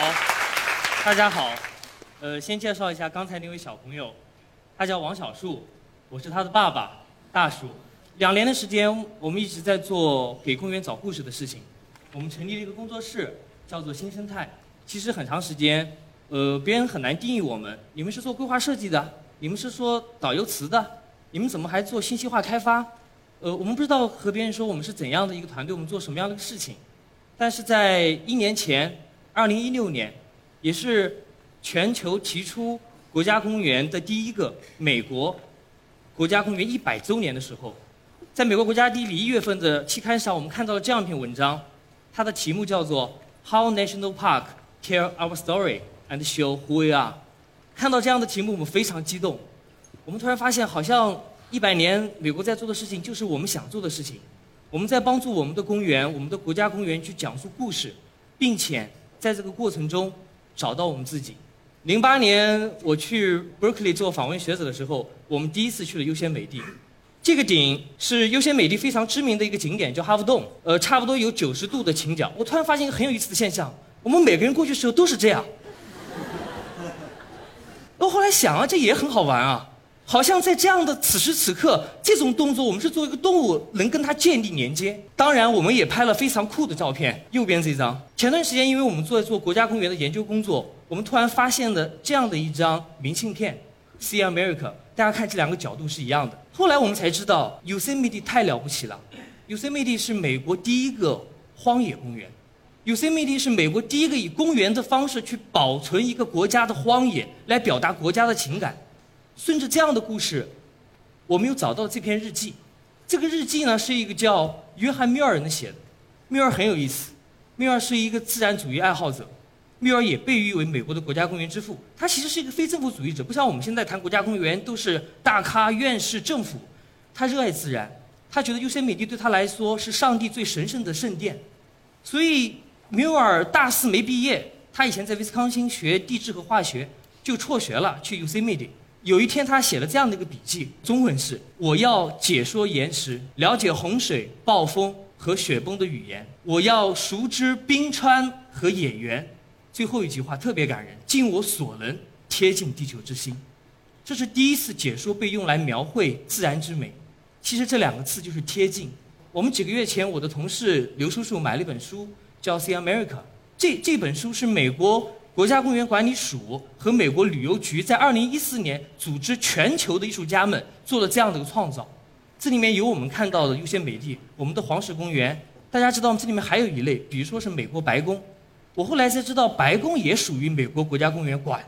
好，大家好，呃，先介绍一下刚才那位小朋友，他叫王小树，我是他的爸爸，大树。两年的时间，我们一直在做给公园找故事的事情。我们成立了一个工作室，叫做新生态。其实很长时间，呃，别人很难定义我们。你们是做规划设计的？你们是说导游词的？你们怎么还做信息化开发？呃，我们不知道和别人说我们是怎样的一个团队，我们做什么样的事情。但是在一年前，二零一六年，也是全球提出国家公园的第一个美国国家公园一百周年的时候，在美国国家地理一月份的期刊上，我们看到了这样一篇文章，它的题目叫做《How National Park Tell Our Story and Show Who We Are》。看到这样的题目，我们非常激动。我们突然发现，好像一百年美国在做的事情，就是我们想做的事情。我们在帮助我们的公园、我们的国家公园去讲述故事，并且在这个过程中找到我们自己。零八年我去 Berkeley 做访问学者的时候，我们第一次去了优先美地。这个顶是优先美地非常知名的一个景点，叫哈佛洞，呃，差不多有九十度的倾角。我突然发现一个很有意思的现象：我们每个人过去的时候都是这样。我后来想啊，这也很好玩啊。好像在这样的此时此刻，这种动作，我们是作为一个动物，能跟它建立连接。当然，我们也拍了非常酷的照片。右边这张，前段时间因为我们做做国家公园的研究工作，我们突然发现了这样的一张明信片，See America。大家看这两个角度是一样的。后来我们才知道，Yosemite 太了不起了。Yosemite 是美国第一个荒野公园，Yosemite 是美国第一个以公园的方式去保存一个国家的荒野，来表达国家的情感。顺着这样的故事，我们又找到了这篇日记。这个日记呢，是一个叫约翰·缪尔人写的。缪尔很有意思，缪尔是一个自然主义爱好者，缪尔也被誉为美国的国家公园之父。他其实是一个非政府主义者，不像我们现在谈国家公园都是大咖、院士、政府。他热爱自然，他觉得优先美地对他来说是上帝最神圣的圣殿。所以缪尔大四没毕业，他以前在威斯康星学地质和化学，就辍学了，去 Yosemite。有一天，他写了这样的一个笔记，中文是：我要解说岩石，了解洪水、暴风和雪崩的语言；我要熟知冰川和野原。最后一句话特别感人：尽我所能贴近地球之心。这是第一次解说被用来描绘自然之美。其实这两个字就是贴近。我们几个月前，我的同事刘叔叔买了一本书，叫《See America》。这这本书是美国。国家公园管理署和美国旅游局在2014年组织全球的艺术家们做了这样的一个创造，这里面有我们看到的优先美地，我们的黄石公园。大家知道，这里面还有一类，比如说是美国白宫。我后来才知道，白宫也属于美国国家公园管。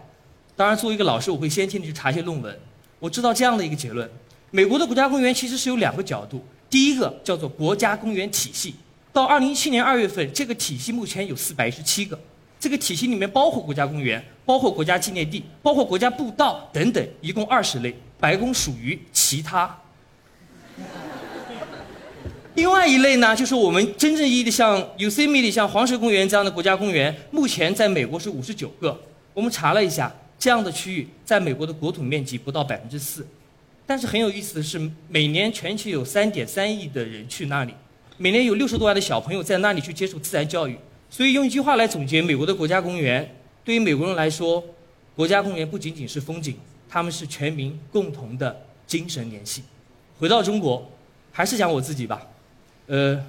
当然，作为一个老师，我会先替你去查一些论文。我知道这样的一个结论：美国的国家公园其实是有两个角度，第一个叫做国家公园体系。到2017年2月份，这个体系目前有417个。这个体系里面包括国家公园，包括国家纪念地，包括国家步道等等，一共二十类。白宫属于其他。另外一类呢，就是我们真正意义的像 Yosemite、像黄石公园这样的国家公园，目前在美国是五十九个。我们查了一下，这样的区域在美国的国土面积不到百分之四。但是很有意思的是，每年全球有三点三亿的人去那里，每年有六十多万的小朋友在那里去接受自然教育。所以用一句话来总结美国的国家公园，对于美国人来说，国家公园不仅仅是风景，他们是全民共同的精神联系。回到中国，还是讲我自己吧。呃，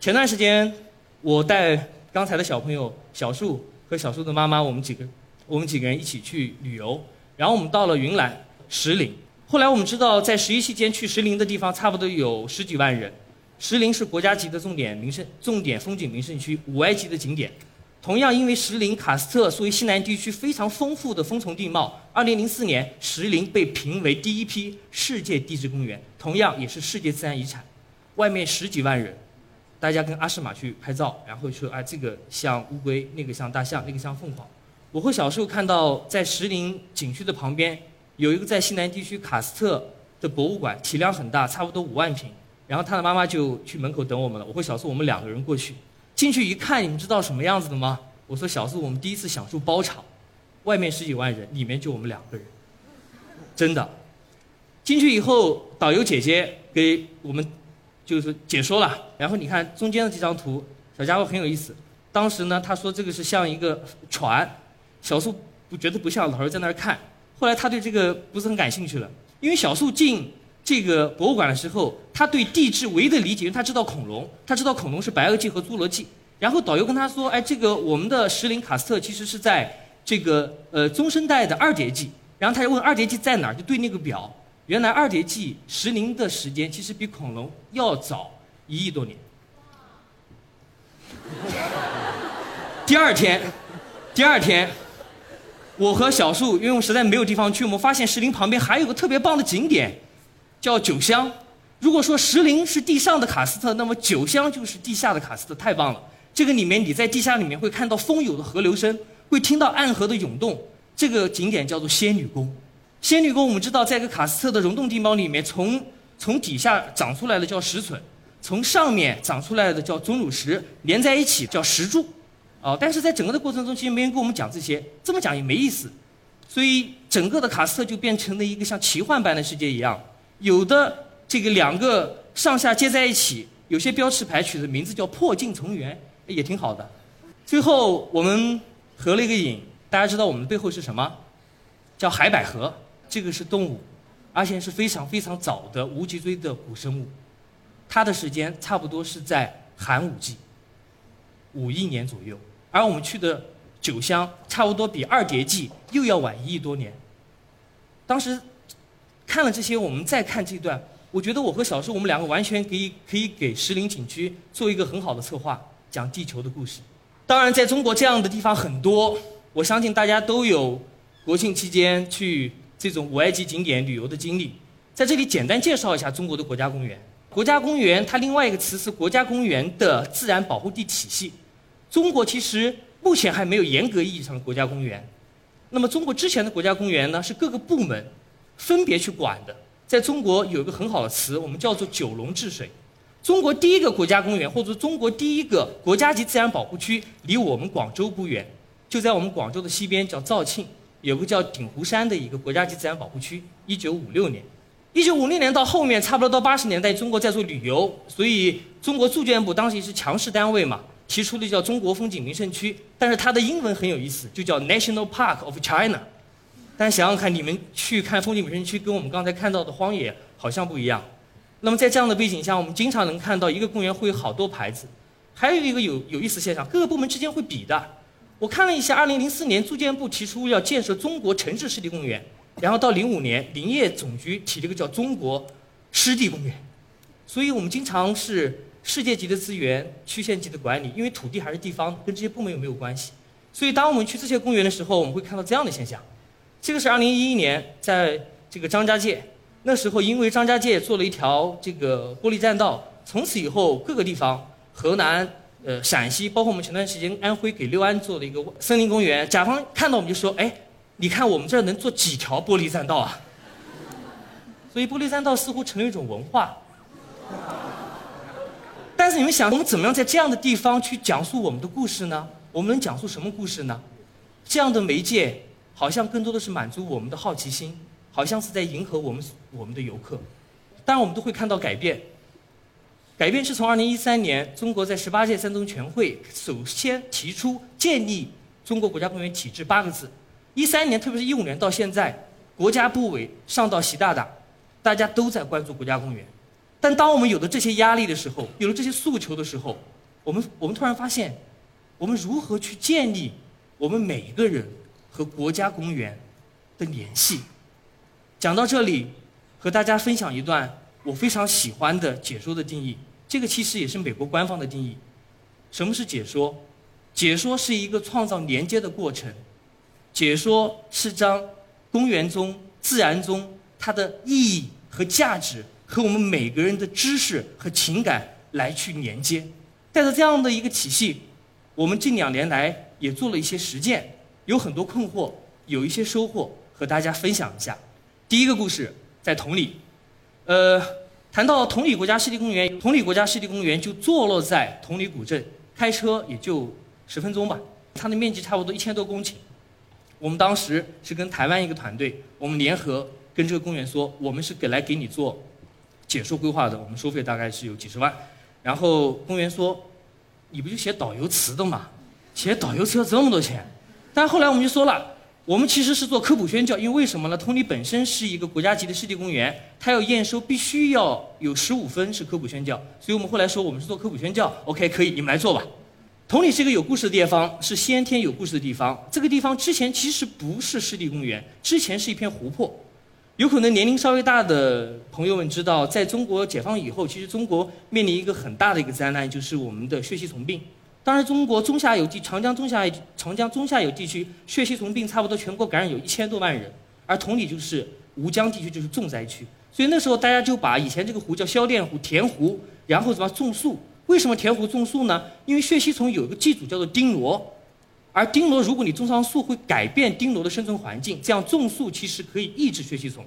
前段时间我带刚才的小朋友小树和小树的妈妈，我们几个我们几个人一起去旅游，然后我们到了云南石林。后来我们知道，在十一期间去石林的地方，差不多有十几万人。石林是国家级的重点名胜、重点风景名胜区，五 A 级的景点。同样，因为石林喀斯特属于西南地区非常丰富的风丛地貌，2004年石林被评为第一批世界地质公园，同样也是世界自然遗产。外面十几万人，大家跟阿诗玛去拍照，然后说：“哎，这个像乌龟，那个像大象，那个像凤凰。”我和小时候看到在石林景区的旁边有一个在西南地区喀斯特的博物馆，体量很大，差不多五万平。然后他的妈妈就去门口等我们了。我和小苏我们两个人过去，进去一看，你们知道什么样子的吗？我说小苏，我们第一次享受包场，外面十几万人，里面就我们两个人，真的。进去以后，导游姐姐给我们就是解说了。然后你看中间的这张图，小家伙很有意思。当时呢，他说这个是像一个船，小树不觉得不像，老师在那儿看。后来他对这个不是很感兴趣了，因为小树进这个博物馆的时候，他对地质唯一的理解，因为他知道恐龙，他知道恐龙是白垩纪和侏罗纪。然后导游跟他说：“哎，这个我们的石林喀斯特其实是在这个呃中生代的二叠纪。”然后他就问二叠纪在哪儿，就对那个表，原来二叠纪石林的时间其实比恐龙要早一亿多年。第二天，第二天，我和小树，因为我实在没有地方去，我们发现石林旁边还有个特别棒的景点，叫九香。如果说石林是地上的喀斯特，那么九香就是地下的喀斯特，太棒了。这个里面你在地下里面会看到风有的河流声，会听到暗河的涌动。这个景点叫做仙女宫。仙女宫我们知道，在一个喀斯特的溶洞地貌里面，从从底下长出来的叫石笋，从上面长出来的叫钟乳石，连在一起叫石柱。哦，但是在整个的过程中，其实没人跟我们讲这些，这么讲也没意思。所以整个的喀斯特就变成了一个像奇幻般的世界一样，有的这个两个上下接在一起，有些标识牌取的名字叫破镜重圆，也挺好的。最后我们合了一个影，大家知道我们背后是什么？叫海百合，这个是动物，而且是非常非常早的无脊椎的古生物，它的时间差不多是在寒武纪，五亿年左右。而我们去的九乡，差不多比二叠纪又要晚一亿多年。当时看了这些，我们再看这段，我觉得我和小树我们两个完全可以可以给石林景区做一个很好的策划，讲地球的故事。当然，在中国这样的地方很多，我相信大家都有国庆期间去这种五 A 级景点旅游的经历。在这里简单介绍一下中国的国家公园。国家公园它另外一个词是国家公园的自然保护地体系。中国其实目前还没有严格意义上的国家公园。那么中国之前的国家公园呢，是各个部门分别去管的。在中国有一个很好的词，我们叫做九龙治水。中国第一个国家公园，或者中国第一个国家级自然保护区，离我们广州不远，就在我们广州的西边，叫肇庆，有个叫鼎湖山的一个国家级自然保护区。一九五六年，一九五六年到后面，差不多到八十年代，中国在做旅游，所以中国住建部当时也是强势单位嘛。提出的叫中国风景名胜区，但是它的英文很有意思，就叫 National Park of China。但想想看，你们去看风景名胜区，跟我们刚才看到的荒野好像不一样。那么在这样的背景下，我们经常能看到一个公园会有好多牌子，还有一个有有意思现象，各个部门之间会比的。我看了一下，2004年住建部提出要建设中国城市湿地公园，然后到05年林业总局提了个叫中国湿地公园，所以我们经常是。世界级的资源，区县级的管理，因为土地还是地方，跟这些部门有没有关系？所以当我们去这些公园的时候，我们会看到这样的现象。这个是2011年在这个张家界，那时候因为张家界做了一条这个玻璃栈道，从此以后各个地方，河南、呃陕西，包括我们前段时间安徽给六安做了一个森林公园，甲方看到我们就说：“哎，你看我们这儿能做几条玻璃栈道啊？”所以玻璃栈道似乎成了一种文化。但是你们想，我们怎么样在这样的地方去讲述我们的故事呢？我们能讲述什么故事呢？这样的媒介好像更多的是满足我们的好奇心，好像是在迎合我们我们的游客。当然，我们都会看到改变。改变是从2013年中国在十八届三中全会首先提出建立中国国家公园体制八个字。13年，特别是一五年到现在，国家部委上到习大大，大家都在关注国家公园。但当我们有了这些压力的时候，有了这些诉求的时候，我们我们突然发现，我们如何去建立我们每一个人和国家公园的联系？讲到这里，和大家分享一段我非常喜欢的解说的定义。这个其实也是美国官方的定义。什么是解说？解说是一个创造连接的过程。解说是将公园中、自然中它的意义和价值。和我们每个人的知识和情感来去连接，带着这样的一个体系，我们近两年来也做了一些实践，有很多困惑，有一些收获，和大家分享一下。第一个故事在同里，呃，谈到同里国家湿地公园，同里国家湿地公园就坐落在同里古镇，开车也就十分钟吧，它的面积差不多一千多公顷。我们当时是跟台湾一个团队，我们联合跟这个公园说，我们是给来给你做。解说规划的，我们收费大概是有几十万。然后公园说：“你不就写导游词的嘛？写导游车要这么多钱，但后来我们就说了，我们其实是做科普宣教，因为为什么呢？同里本身是一个国家级的湿地公园，它要验收必须要有十五分是科普宣教，所以我们后来说我们是做科普宣教，OK 可以，你们来做吧。同里是一个有故事的地方，是先天有故事的地方。这个地方之前其实不是湿地公园，之前是一片湖泊。有可能年龄稍微大的朋友们知道，在中国解放以后，其实中国面临一个很大的一个灾难，就是我们的血吸虫病。当然，中国中下游地长江中下游长江中下游地区血吸虫病差不多全国感染有一千多万人，而同里就是吴江地区就是重灾区，所以那时候大家就把以前这个湖叫消淀湖填湖，然后什么种树。为什么填湖种树呢？因为血吸虫有一个寄主叫做丁螺，而丁螺如果你种上树会改变丁螺的生存环境，这样种树其实可以抑制血吸虫。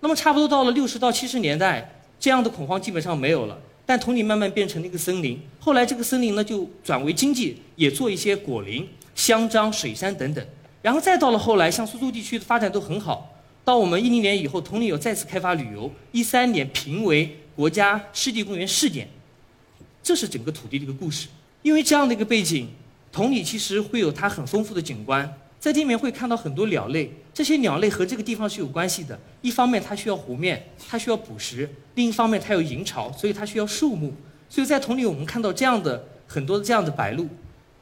那么差不多到了六十到七十年代，这样的恐慌基本上没有了。但同里慢慢变成了一个森林，后来这个森林呢就转为经济，也做一些果林、香樟、水杉等等。然后再到了后来，像苏州地区的发展都很好。到我们一零年以后，同里有再次开发旅游，一三年评为国家湿地公园试点。这是整个土地的一个故事。因为这样的一个背景，同里其实会有它很丰富的景观。在地面会看到很多鸟类，这些鸟类和这个地方是有关系的。一方面它需要湖面，它需要捕食；另一方面它有营巢，所以它需要树木。所以在同里我们看到这样的很多这样的白鹭，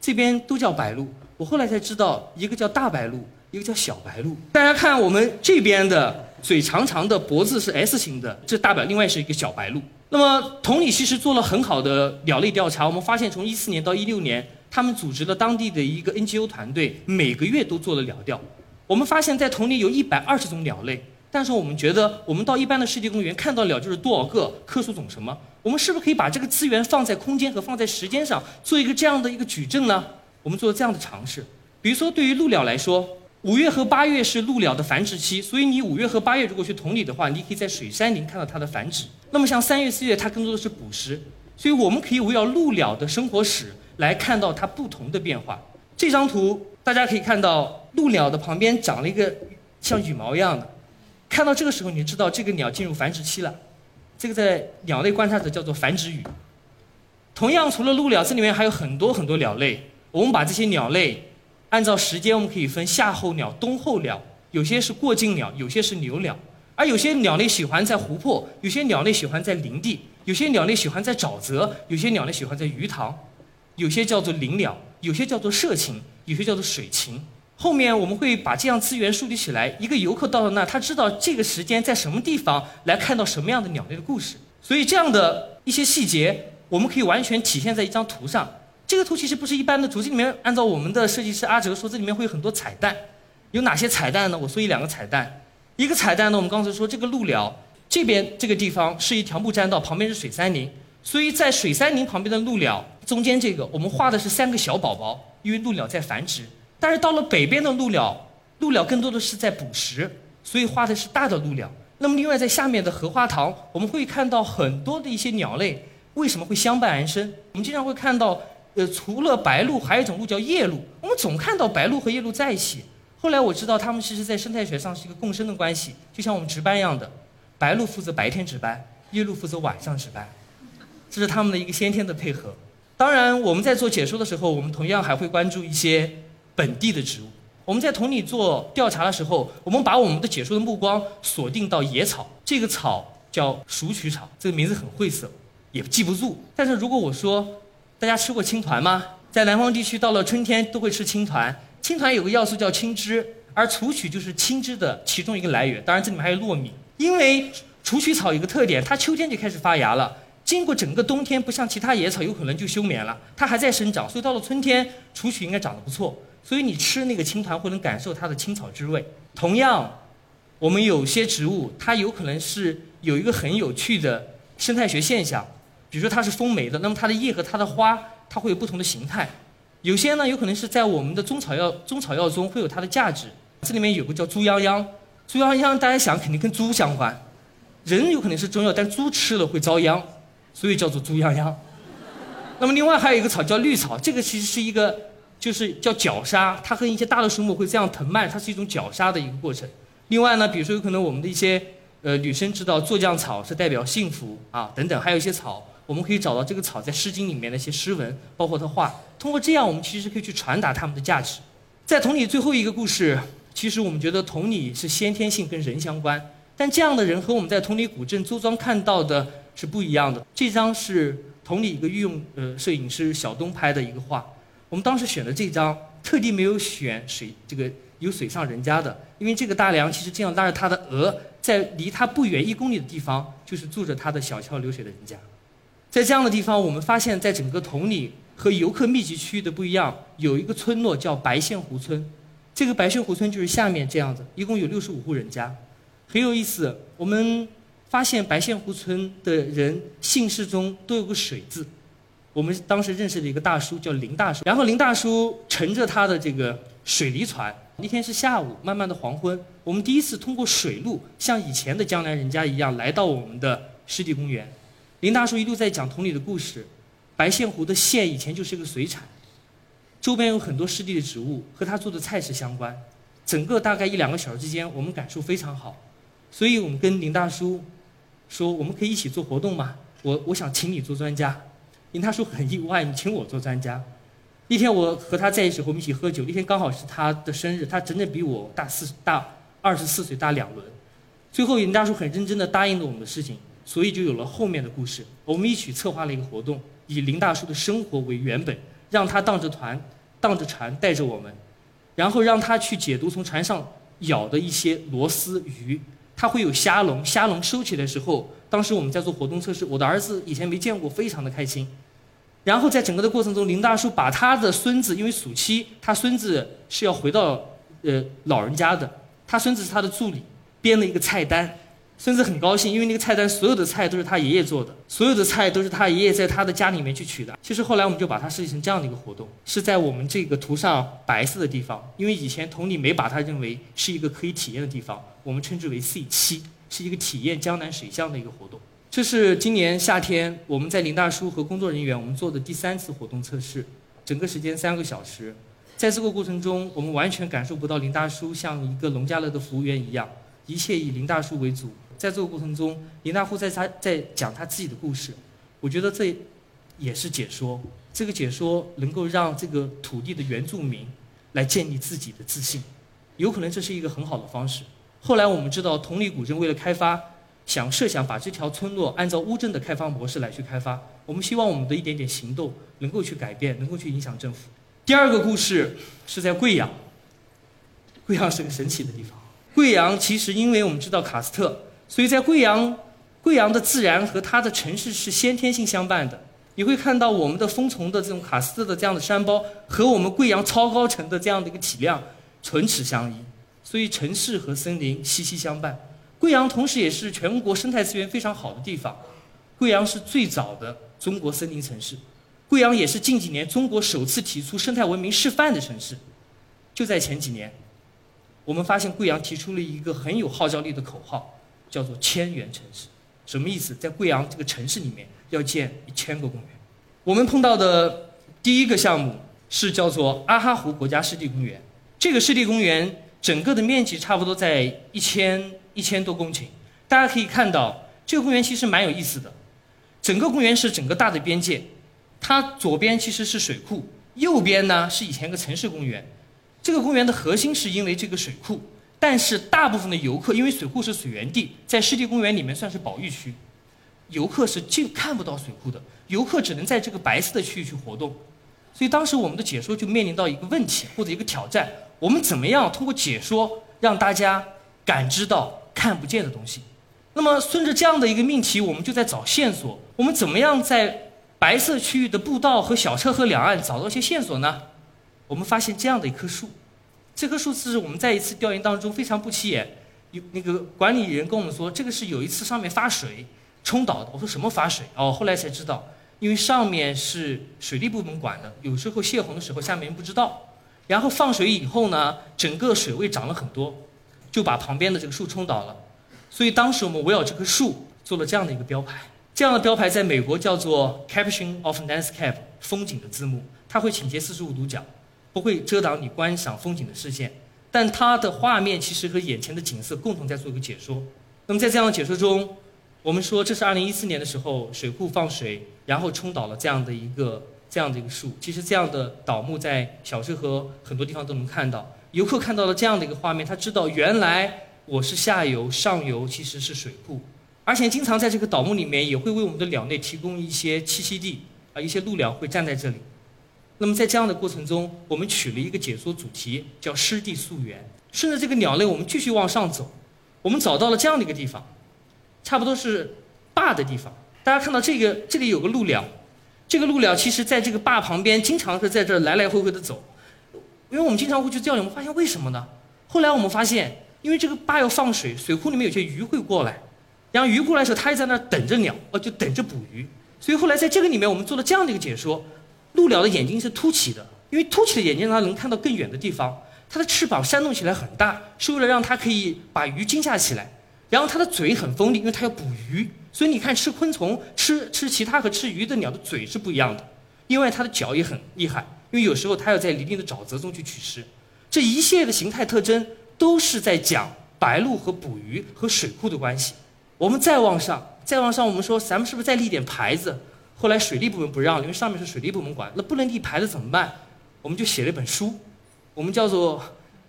这边都叫白鹭。我后来才知道，一个叫大白鹭，一个叫小白鹭。大家看我们这边的嘴长长的，脖子是 S 型的，这大表另外是一个小白鹭。那么同里其实做了很好的鸟类调查，我们发现从一四年到一六年。他们组织了当地的一个 NGO 团队，每个月都做了鸟调。我们发现，在同里有一百二十种鸟类，但是我们觉得，我们到一般的世界公园看到鸟就是多少个，科属种什么。我们是不是可以把这个资源放在空间和放在时间上，做一个这样的一个矩阵呢？我们做了这样的尝试。比如说，对于鹭鸟来说，五月和八月是鹭鸟的繁殖期，所以你五月和八月如果去同里的话，你可以在水杉林看到它的繁殖。那么像三月、四月，它更多的是捕食，所以我们可以围绕鹭鸟的生活史。来看到它不同的变化。这张图大家可以看到，鹭鸟的旁边长了一个像羽毛一样的。看到这个时候，你知道这个鸟进入繁殖期了。这个在鸟类观察者叫做繁殖羽。同样，除了鹭鸟，这里面还有很多很多鸟类。我们把这些鸟类按照时间，我们可以分夏候鸟、冬候鸟。有些是过境鸟，有些是留鸟。而有些鸟类喜欢在湖泊，有些鸟类喜欢在林地，有些鸟类喜欢在沼泽，有些鸟类喜欢在鱼塘。有些叫做林鸟，有些叫做社禽，有些叫做水禽。后面我们会把这样资源梳理起来。一个游客到了那，他知道这个时间在什么地方来看到什么样的鸟类的故事。所以这样的一些细节，我们可以完全体现在一张图上。这个图其实不是一般的图，这里面按照我们的设计师阿哲说，这里面会有很多彩蛋。有哪些彩蛋呢？我说一两个彩蛋。一个彩蛋呢，我们刚才说这个鹭鸟这边这个地方是一条木栈道，旁边是水杉林，所以在水杉林旁边的鹭鸟。中间这个我们画的是三个小宝宝，因为鹭鸟在繁殖。但是到了北边的鹭鸟，鹭鸟更多的是在捕食，所以画的是大的鹭鸟。那么另外在下面的荷花塘，我们会看到很多的一些鸟类，为什么会相伴而生？我们经常会看到，呃，除了白鹭，还有一种鹭叫夜鹭。我们总看到白鹭和夜鹭在一起。后来我知道，它们其实在生态学上是一个共生的关系，就像我们值班一样的，白鹭负责白天值班，夜鹭负责晚上值班，这是他们的一个先天的配合。当然，我们在做解说的时候，我们同样还会关注一些本地的植物。我们在同里做调查的时候，我们把我们的解说的目光锁定到野草。这个草叫鼠曲草，这个名字很晦涩，也记不住。但是如果我说，大家吃过青团吗？在南方地区，到了春天都会吃青团。青团有个要素叫青汁，而雏曲就是青汁的其中一个来源。当然，这里面还有糯米。因为雏曲草有个特点，它秋天就开始发芽了。经过整个冬天，不像其他野草有可能就休眠了，它还在生长，所以到了春天，雏菊应该长得不错。所以你吃那个青团会能感受它的青草之味。同样，我们有些植物，它有可能是有一个很有趣的生态学现象，比如说它是风媒的，那么它的叶和它的花，它会有不同的形态。有些呢，有可能是在我们的中草药中草药中会有它的价值。这里面有个叫猪殃殃，猪殃殃大家想肯定跟猪相关，人有可能是中药，但猪吃了会遭殃。所以叫做猪殃殃。那么另外还有一个草叫绿草，这个其实是一个就是叫绞杀，它和一些大的树木会这样藤蔓，它是一种绞杀的一个过程。另外呢，比如说有可能我们的一些呃女生知道做酱草是代表幸福啊等等，还有一些草我们可以找到这个草在《诗经》里面的一些诗文，包括它画。通过这样，我们其实可以去传达它们的价值。在同理最后一个故事，其实我们觉得同理是先天性跟人相关，但这样的人和我们在同理古镇周庄看到的是不一样的。这张是同里一个御用呃摄影师小东拍的一个画，我们当时选的这张，特地没有选水这个有水上人家的，因为这个大梁其实这样拉着他的额，在离他不远一公里的地方，就是住着他的小桥流水的人家。在这样的地方，我们发现，在整个同里和游客密集区域的不一样，有一个村落叫白线湖村。这个白线湖村就是下面这样子，一共有六十五户人家，很有意思。我们发现白线湖村的人姓氏中都有个水字。我们当时认识的一个大叔叫林大叔，然后林大叔乘着他的这个水泥船，那天是下午，慢慢的黄昏，我们第一次通过水路，像以前的江南人家一样，来到我们的湿地公园。林大叔一路在讲同里的故事，白线湖的县以前就是个水产，周边有很多湿地的植物和他做的菜式相关，整个大概一两个小时之间，我们感受非常好，所以我们跟林大叔说，我们可以一起做活动吗？我我想请你做专家，林大叔很意外，你请我做专家。那天我和他在一起，我们一起喝酒，那天刚好是他的生日，他整整比我大四大二十四岁大两轮，最后林大叔很认真的答应了我们的事情。所以就有了后面的故事。我们一起策划了一个活动，以林大叔的生活为原本，让他荡着船，荡着船带着我们，然后让他去解读从船上舀的一些螺丝鱼。它会有虾笼，虾笼收起来的时候，当时我们在做活动测试，我的儿子以前没见过，非常的开心。然后在整个的过程中，林大叔把他的孙子，因为暑期他孙子是要回到呃老人家的，他孙子是他的助理，编了一个菜单。孙子很高兴，因为那个菜单所有的菜都是他爷爷做的，所有的菜都是他爷爷在他的家里面去取的。其实后来我们就把它设计成这样的一个活动，是在我们这个图上白色的地方，因为以前同里没把它认为是一个可以体验的地方，我们称之为 C 七，是一个体验江南水乡的一个活动。这是今年夏天我们在林大叔和工作人员我们做的第三次活动测试，整个时间三个小时，在这个过程中，我们完全感受不到林大叔像一个农家乐的服务员一样，一切以林大叔为主。在这个过程中，林大户在他在讲他自己的故事，我觉得这也是解说。这个解说能够让这个土地的原住民来建立自己的自信，有可能这是一个很好的方式。后来我们知道，同里古镇为了开发，想设想把这条村落按照乌镇的开发模式来去开发。我们希望我们的一点点行动能够去改变，能够去影响政府。第二个故事是在贵阳，贵阳是个神奇的地方。贵阳其实因为我们知道喀斯特。所以在贵阳，贵阳的自然和它的城市是先天性相伴的。你会看到我们的丰崇的这种喀斯特的这样的山包和我们贵阳超高层的这样的一个体量唇齿相依，所以城市和森林息息相伴。贵阳同时也是全国生态资源非常好的地方。贵阳是最早的中国森林城市，贵阳也是近几年中国首次提出生态文明示范的城市。就在前几年，我们发现贵阳提出了一个很有号召力的口号。叫做千园城市，什么意思？在贵阳这个城市里面要建一千个公园。我们碰到的第一个项目是叫做阿哈湖国家湿地公园。这个湿地公园整个的面积差不多在一千一千多公顷。大家可以看到，这个公园其实蛮有意思的。整个公园是整个大的边界，它左边其实是水库，右边呢是以前个城市公园。这个公园的核心是因为这个水库。但是大部分的游客，因为水库是水源地，在湿地公园里面算是保育区，游客是进看不到水库的，游客只能在这个白色的区域去活动。所以当时我们的解说就面临到一个问题或者一个挑战：我们怎么样通过解说让大家感知到看不见的东西？那么顺着这样的一个命题，我们就在找线索。我们怎么样在白色区域的步道和小车河两岸找到一些线索呢？我们发现这样的一棵树。这棵树是我们在一次调研当中非常不起眼，有那个管理人跟我们说，这个是有一次上面发水冲倒的。我说什么发水？哦，后来才知道，因为上面是水利部门管的，有时候泄洪的时候下面人不知道，然后放水以后呢，整个水位涨了很多，就把旁边的这个树冲倒了。所以当时我们围绕这棵树做了这样的一个标牌，这样的标牌在美国叫做 Caption of Landscape，风景的字幕，它会倾斜四十五度角。不会遮挡你观赏风景的视线，但它的画面其实和眼前的景色共同在做一个解说。那么在这样的解说中，我们说这是二零一四年的时候水库放水，然后冲倒了这样的一个这样的一个树。其实这样的倒木在小水河很多地方都能看到。游客看到了这样的一个画面，他知道原来我是下游，上游其实是水库，而且经常在这个倒木里面也会为我们的鸟类提供一些栖息地啊，一些鹭鸟会站在这里。那么在这样的过程中，我们取了一个解说主题，叫湿地溯源。顺着这个鸟类，我们继续往上走，我们找到了这样的一个地方。差不多是坝的地方，大家看到这个，这里有个鹭鸟，这个鹭鸟其实在这个坝旁边，经常是在这来来回回的走，因为我们经常会去钓鱼，我们发现为什么呢？后来我们发现，因为这个坝要放水，水库里面有些鱼会过来，然后鱼过来的时候，它也在那儿等着鸟，哦，就等着捕鱼。所以后来在这个里面，我们做了这样的一个解说：鹭鸟的眼睛是凸起的，因为凸起的眼睛让它能看到更远的地方，它的翅膀扇动起来很大，是为了让它可以把鱼惊吓起来。然后它的嘴很锋利，因为它要捕鱼，所以你看吃昆虫、吃吃其他和吃鱼的鸟的嘴是不一样的。另外，它的脚也很厉害，因为有时候它要在泥泞的沼泽中去取食。这一系列的形态特征都是在讲白鹭和捕鱼和水库的关系。我们再往上，再往上，我们说咱们是不是再立点牌子？后来水利部门不让，因为上面是水利部门管，那不能立牌子怎么办？我们就写了一本书，我们叫做《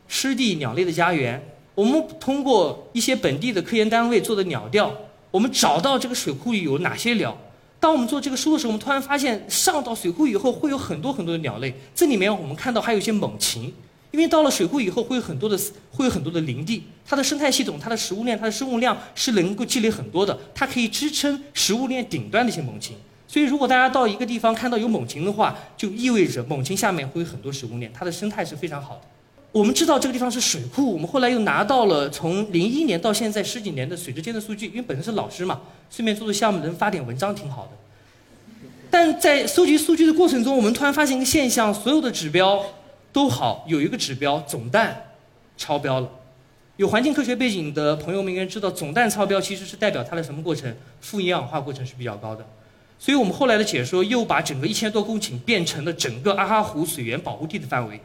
湿地鸟类的家园》。我们通过一些本地的科研单位做的鸟调，我们找到这个水库里有哪些鸟。当我们做这个书的时候，我们突然发现上到水库以后会有很多很多的鸟类。这里面我们看到还有一些猛禽，因为到了水库以后会有很多的会有很多的林地，它的生态系统、它的食物链、它的生物量是能够积累很多的，它可以支撑食物链顶端的一些猛禽。所以如果大家到一个地方看到有猛禽的话，就意味着猛禽下面会有很多食物链，它的生态是非常好的。我们知道这个地方是水库，我们后来又拿到了从零一年到现在十几年的水质监测数据，因为本身是老师嘛，顺便做做项目，能发点文章挺好的。但在搜集数据的过程中，我们突然发现一个现象：所有的指标都好，有一个指标总氮超标了。有环境科学背景的朋友们应该知道，总氮超标其实是代表它的什么过程？富营养化过程是比较高的。所以我们后来的解说又把整个一千多公顷变成了整个阿哈湖水源保护地的范围。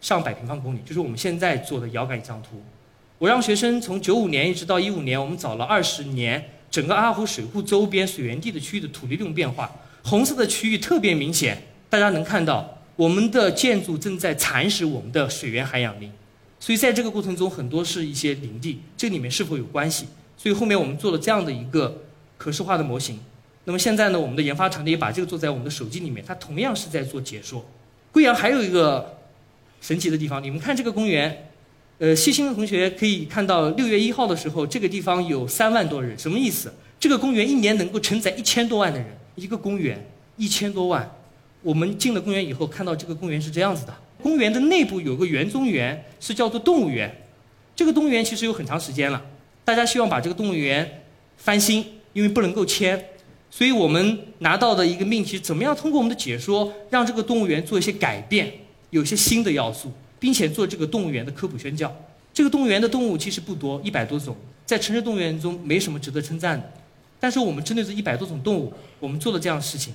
上百平方公里，就是我们现在做的遥感一张图。我让学生从九五年一直到一五年，我们找了二十年整个阿湖水库周边水源地的区域的土地利用变化。红色的区域特别明显，大家能看到我们的建筑正在蚕食我们的水源含氧林。所以在这个过程中，很多是一些林地，这里面是否有关系？所以后面我们做了这样的一个可视化的模型。那么现在呢，我们的研发团队也把这个做在我们的手机里面，它同样是在做解说。贵阳还有一个。神奇的地方，你们看这个公园，呃，细心的同学可以看到，六月一号的时候，这个地方有三万多人，什么意思？这个公园一年能够承载一千多万的人，一个公园一千多万。我们进了公园以后，看到这个公园是这样子的。公园的内部有个园中园，是叫做动物园。这个动物园其实有很长时间了，大家希望把这个动物园翻新，因为不能够迁，所以我们拿到的一个命题，怎么样通过我们的解说，让这个动物园做一些改变。有些新的要素，并且做这个动物园的科普宣教。这个动物园的动物其实不多，一百多种，在城市动物园中没什么值得称赞的。但是我们针对这一百多种动物，我们做了这样的事情：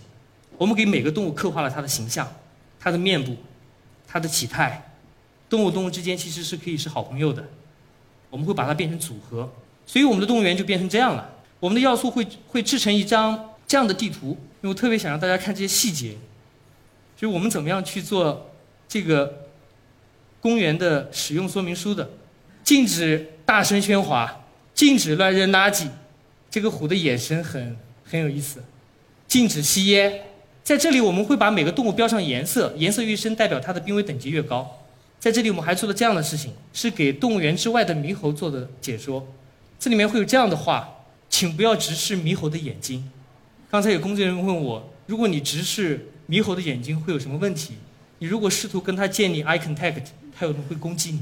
我们给每个动物刻画了它的形象、它的面部、它的体态。动物动物之间其实是可以是好朋友的。我们会把它变成组合，所以我们的动物园就变成这样了。我们的要素会会制成一张这样的地图，因为我特别想让大家看这些细节，就是我们怎么样去做。这个公园的使用说明书的，禁止大声喧哗，禁止乱扔垃圾。这个虎的眼神很很有意思。禁止吸烟，在这里我们会把每个动物标上颜色，颜色越深代表它的濒危等级越高。在这里我们还做了这样的事情，是给动物园之外的猕猴做的解说。这里面会有这样的话，请不要直视猕猴的眼睛。刚才有工作人员问我，如果你直视猕猴的眼睛会有什么问题？你如果试图跟它建立 eye contact，它有可能会攻击你。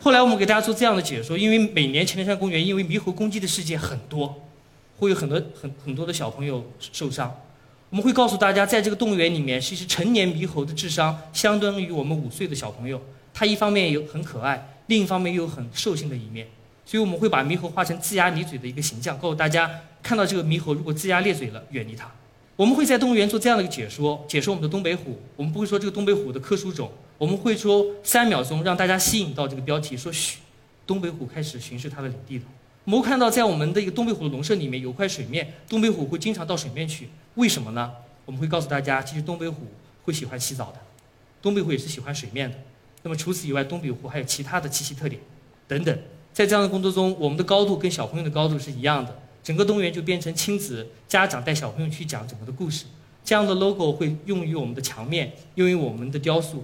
后来我们给大家做这样的解说，因为每年乾陵山公园因为猕猴攻击的事件很多，会有很多很很多的小朋友受伤。我们会告诉大家，在这个动物园里面，其实成年猕猴的智商相当于我们五岁的小朋友。它一方面有很可爱，另一方面又有很兽性的一面。所以我们会把猕猴画成龇牙咧嘴的一个形象，告诉大家，看到这个猕猴如果龇牙咧嘴了，远离它。我们会在动物园做这样的一个解说，解说我们的东北虎。我们不会说这个东北虎的科属种，我们会说三秒钟让大家吸引到这个标题，说嘘，东北虎开始巡视它的领地了。我们会看到，在我们的一个东北虎的笼舍里面有块水面，东北虎会经常到水面去，为什么呢？我们会告诉大家，其实东北虎会喜欢洗澡的，东北虎也是喜欢水面的。那么除此以外，东北虎还有其他的栖息特点，等等。在这样的工作中，我们的高度跟小朋友的高度是一样的，整个动物园就变成亲子家长带小朋友去讲整个的故事。这样的 logo 会用于我们的墙面，用于我们的雕塑，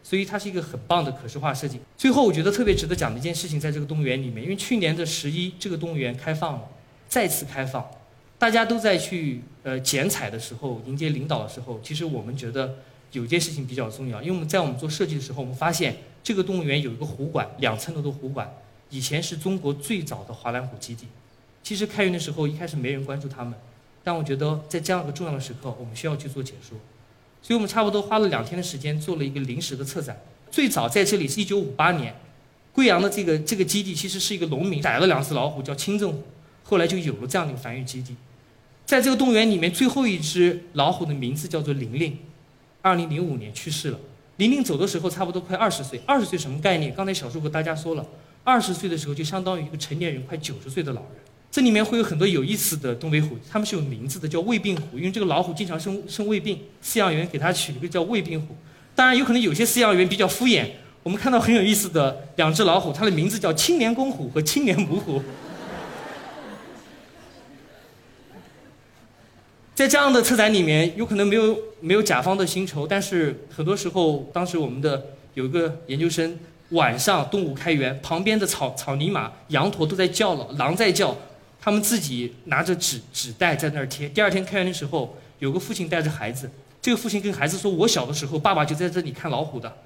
所以它是一个很棒的可视化设计。最后，我觉得特别值得讲的一件事情，在这个动物园里面，因为去年的十一，这个动物园开放了，再次开放，大家都在去呃剪彩的时候，迎接领导的时候，其实我们觉得有件事情比较重要，因为我们在我们做设计的时候，我们发现这个动物园有一个湖馆，两层楼的湖馆，以前是中国最早的华南虎基地。其实开园的时候，一开始没人关注他们。但我觉得在这样一个重要的时刻，我们需要去做解说，所以我们差不多花了两天的时间做了一个临时的策展。最早在这里是一九五八年，贵阳的这个这个基地其实是一个农民逮了两只老虎，叫清正虎，后来就有了这样的一个繁育基地。在这个动物园里面，最后一只老虎的名字叫做玲玲，二零零五年去世了。玲玲走的时候差不多快二十岁，二十岁什么概念？刚才小树和大家说了，二十岁的时候就相当于一个成年人快九十岁的老人。这里面会有很多有意思的东北虎，它们是有名字的，叫胃病虎，因为这个老虎经常生生胃病，饲养员给它取了个叫胃病虎。当然，有可能有些饲养员比较敷衍。我们看到很有意思的两只老虎，它的名字叫青年公虎和青年母虎。在这样的策展里面，有可能没有没有甲方的薪酬，但是很多时候，当时我们的有一个研究生，晚上动物开园，旁边的草草泥马、羊驼都在叫了，狼在叫。他们自己拿着纸纸袋在那儿贴。第二天开园的时候，有个父亲带着孩子，这个父亲跟孩子说：“我小的时候，爸爸就在这里看老虎的。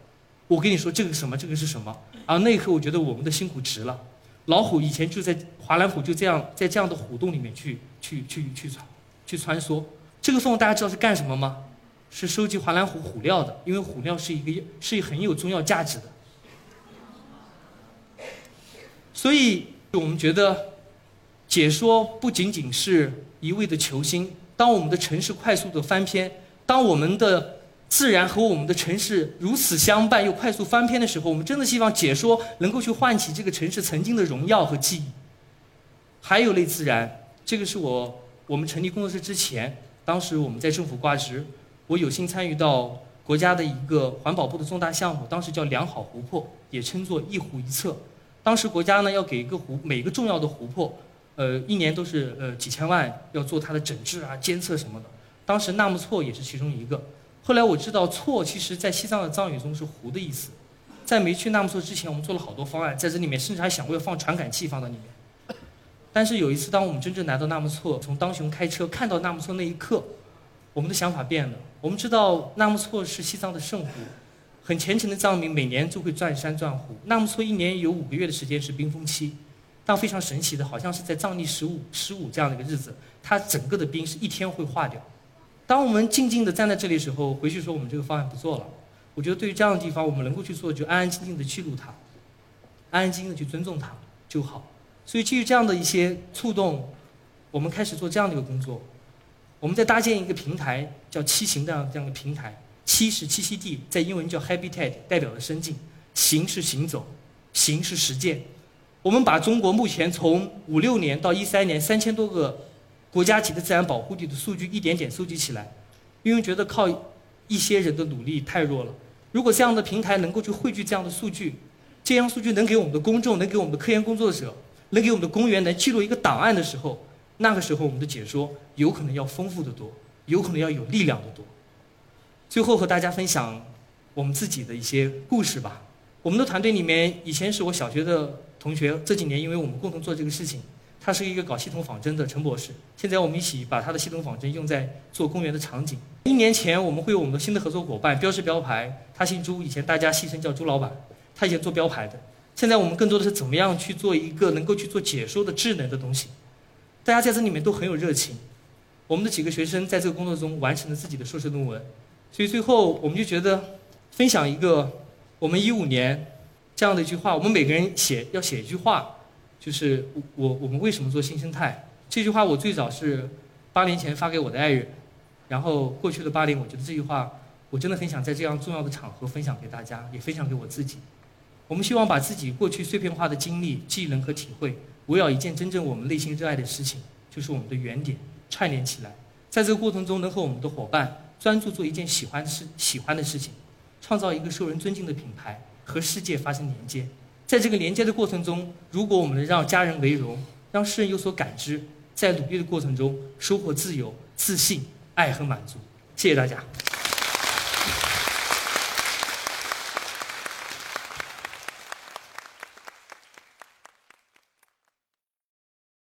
我跟你说，这个什么，这个是什么？”啊，那一刻我觉得我们的辛苦值了。老虎以前就在华南虎就这样在这样的虎洞里面去去去去穿去穿梭。这个缝大家知道是干什么吗？是收集华南虎虎料的，因为虎料是一个是很有中药价值的。所以我们觉得。解说不仅仅是一味的求新。当我们的城市快速的翻篇，当我们的自然和我们的城市如此相伴又快速翻篇的时候，我们真的希望解说能够去唤起这个城市曾经的荣耀和记忆。还有类自然，这个是我我们成立工作室之前，当时我们在政府挂职，我有幸参与到国家的一个环保部的重大项目，当时叫良好湖泊，也称作一湖一策。当时国家呢要给一个湖每个重要的湖泊。呃，一年都是呃几千万要做它的整治啊、监测什么的。当时纳木错也是其中一个。后来我知道错其实在西藏的藏语中是湖的意思。在没去纳木错之前，我们做了好多方案，在这里面甚至还想过要放传感器放到里面。但是有一次，当我们真正来到纳木错，从当雄开车看到纳木错那一刻，我们的想法变了。我们知道纳木错是西藏的圣湖，很虔诚的藏民每年就会转山转湖。纳木错一年有五个月的时间是冰封期。但非常神奇的，好像是在藏历十五十五这样的一个日子，它整个的冰是一天会化掉。当我们静静的站在这里的时候，回去说我们这个方案不做了。我觉得对于这样的地方，我们能够去做，就安安静静的记录它，安安静静的去尊重它就好。所以基于这样的一些触动，我们开始做这样的一个工作。我们在搭建一个平台，叫七行这样这样的平台。七是栖息地，在英文叫 habitat，代表了生境；行是行走，行是实践。我们把中国目前从五六年到一三年三千多个国家级的自然保护地的数据一点点收集起来，因为觉得靠一些人的努力太弱了。如果这样的平台能够去汇聚这样的数据，这样数据能给我们的公众、能给我们的科研工作者、能给我们的公园能记录一个档案的时候，那个时候我们的解说有可能要丰富的多，有可能要有力量的多。最后和大家分享我们自己的一些故事吧。我们的团队里面以前是我小学的。同学，这几年因为我们共同做这个事情，他是一个搞系统仿真的陈博士。现在我们一起把他的系统仿真用在做公园的场景。一年前我们会有我们的新的合作伙伴，标识标牌，他姓朱，以前大家戏称叫朱老板，他以前做标牌的。现在我们更多的是怎么样去做一个能够去做解说的智能的东西。大家在这里面都很有热情。我们的几个学生在这个工作中完成了自己的硕士论文，所以最后我们就觉得分享一个我们一五年。这样的一句话，我们每个人写要写一句话，就是我我们为什么做新生态？这句话我最早是八年前发给我的爱人，然后过去的八年，我觉得这句话我真的很想在这样重要的场合分享给大家，也分享给我自己。我们希望把自己过去碎片化的经历、技能和体会，围绕一件真正我们内心热爱的事情，就是我们的原点，串联起来。在这个过程中，能和我们的伙伴专注做一件喜欢的事、喜欢的事情，创造一个受人尊敬的品牌，和世界发生连接。在这个连接的过程中，如果我们能让家人为荣，让世人有所感知，在努力的过程中收获自由、自信、爱和满足。谢谢大家。